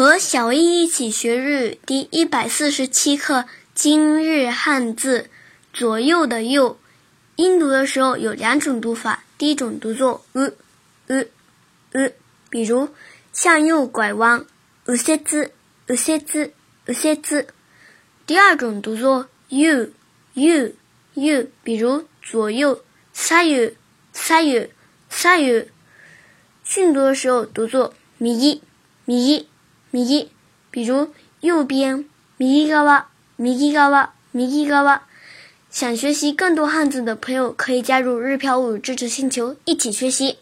和小易一起学日语，第一百四十七课今日汉字“左右”的“右”，音读的时候有两种读法。第一种读作 “u u u”，比如向右拐弯 “u se tsu u se tsu e 第二种读作 “yu yu yu”，比如左右 “sa yo sa yo sa yo”。训读的时候读作 “mi mi”。右，比如右边，右側，右側，右側。想学习更多汉字的朋友，可以加入日漂物语知识星球一起学习。